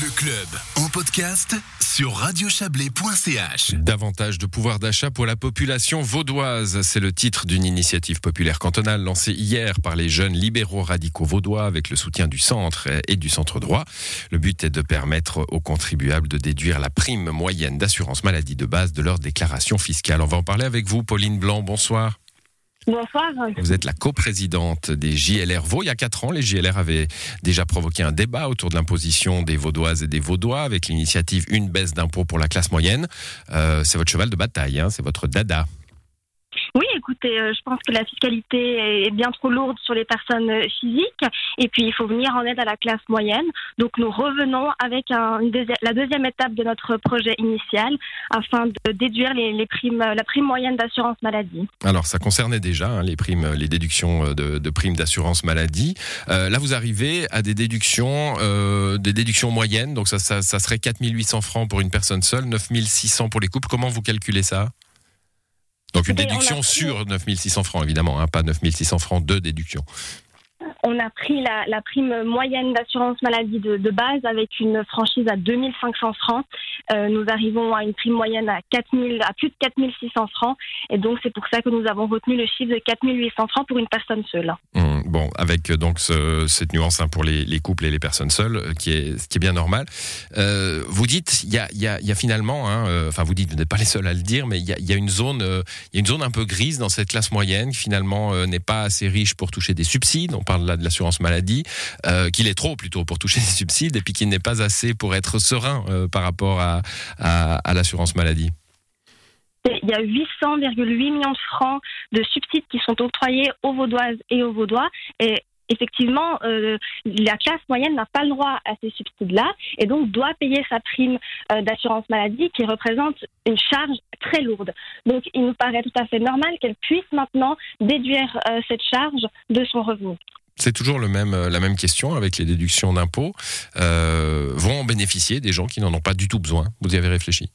Le club en podcast sur radiochablais.ch. Davantage de pouvoir d'achat pour la population vaudoise, c'est le titre d'une initiative populaire cantonale lancée hier par les jeunes libéraux radicaux vaudois avec le soutien du centre et du centre droit. Le but est de permettre aux contribuables de déduire la prime moyenne d'assurance maladie de base de leur déclaration fiscale. On va en parler avec vous, Pauline Blanc. Bonsoir. Bonsoir. Vous êtes la coprésidente des JLR Vaud. Il y a quatre ans, les JLR avaient déjà provoqué un débat autour de l'imposition des Vaudoises et des Vaudois avec l'initiative Une baisse d'impôts pour la classe moyenne. Euh, c'est votre cheval de bataille, hein, c'est votre dada. Écoutez, euh, je pense que la fiscalité est bien trop lourde sur les personnes euh, physiques et puis il faut venir en aide à la classe moyenne. Donc nous revenons avec la deuxième étape de notre projet initial afin de déduire la prime moyenne d'assurance maladie. Alors, ça concernait déjà hein, les primes, les déductions euh, de, primes d'assurance maladie. Euh, là, vous arrivez à des déductions, euh, des déductions moyennes. Donc, ça, ça, ça serait 4800 francs pour une personne seule, 9600 pour les couples. Comment vous calculez ça? Donc une on a déduction pris- sur 9600 francs, évidemment, hein, pas 9600 francs de déduction. On a pris la, la prime moyenne d'assurance maladie de, de base avec une franchise à 2500 francs. Euh, nous arrivons à une prime moyenne à, 4000, à plus de 4600 francs. Et donc, c'est pour ça que nous avons retenu le chiffre de 4800 francs pour une personne seule. Hum, bon, avec euh, donc ce- cette nuance hein, pour les, les couples et les personnes seules, euh, qui est, ce qui est bien normal. Euh, vous dites, il y a, finalement, hein, enfin vous dites, vous n'êtes pas les seuls à le dire, mais il y a, une zone, y a une zone un peu grise dans cette classe moyenne qui finalement n'est pas assez riche pour toucher des subsides. On parle là de l'assurance maladie, qu'il est trop plutôt pour toucher des subsides, et puis qu'il n'est pas assez pour être serein par rapport à l'assurance maladie. Il y a 800,8 millions de francs de subsides qui sont octroyés aux Vaudoises et aux Vaudois. Et effectivement, euh, la classe moyenne n'a pas le droit à ces subsides-là et donc doit payer sa prime euh, d'assurance maladie qui représente une charge très lourde. Donc il nous paraît tout à fait normal qu'elle puisse maintenant déduire euh, cette charge de son revenu. C'est toujours le même, la même question avec les déductions d'impôts. Vont en bénéficier des gens qui n'en ont pas du tout besoin Vous y avez réfléchi?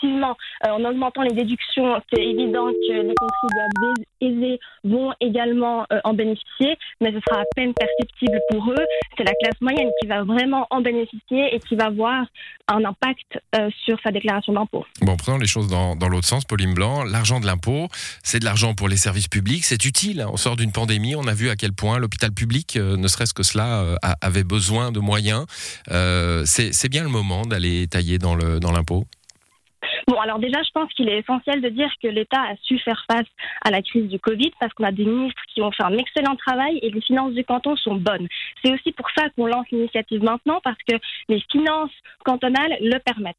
Effectivement, euh, en augmentant les déductions, c'est évident que les contribuables aisés vont également euh, en bénéficier, mais ce sera à peine perceptible pour eux. C'est la classe moyenne qui va vraiment en bénéficier et qui va avoir un impact euh, sur sa déclaration d'impôt. Bon, prenons les choses dans, l'autre sens, Pauline Blanc. L'argent de l'impôt, c'est de l'argent pour les services publics, c'est utile. On sort d'une pandémie, on a vu à quel point l'hôpital public, ne serait-ce que cela, avait besoin de moyens. C'est bien le moment d'aller tailler dans le dans l'impôt? Bon, alors déjà, je pense qu'il est essentiel de dire que l'État a su faire face à la crise du Covid parce qu'on a des ministres qui ont fait un excellent travail et les finances du canton sont bonnes. C'est aussi pour ça qu'on lance l'initiative maintenant parce que les finances cantonales le permettent.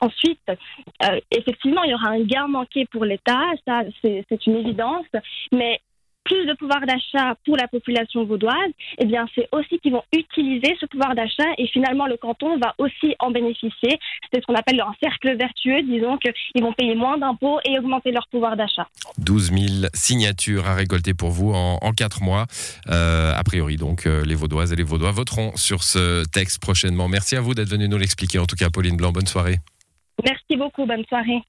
Ensuite, euh, effectivement, il y aura un gain manqué pour l'État, ça c'est une évidence, mais plus de pouvoir d'achat pour la population vaudoise, eh bien, c'est aussi qu'ils vont utiliser ce pouvoir d'achat et finalement le canton va aussi en bénéficier. C'est ce qu'on appelle un cercle vertueux, disons qu'ils vont payer moins d'impôts et augmenter leur pouvoir d'achat. 12 000 signatures à récolter pour vous en, en 4 mois. Euh, a priori, donc, euh, les Vaudoises et les Vaudois voteront sur ce texte prochainement. Merci à vous d'être venu nous l'expliquer. En tout cas, Pauline Blanc, bonne soirée. Merci beaucoup, bonne soirée.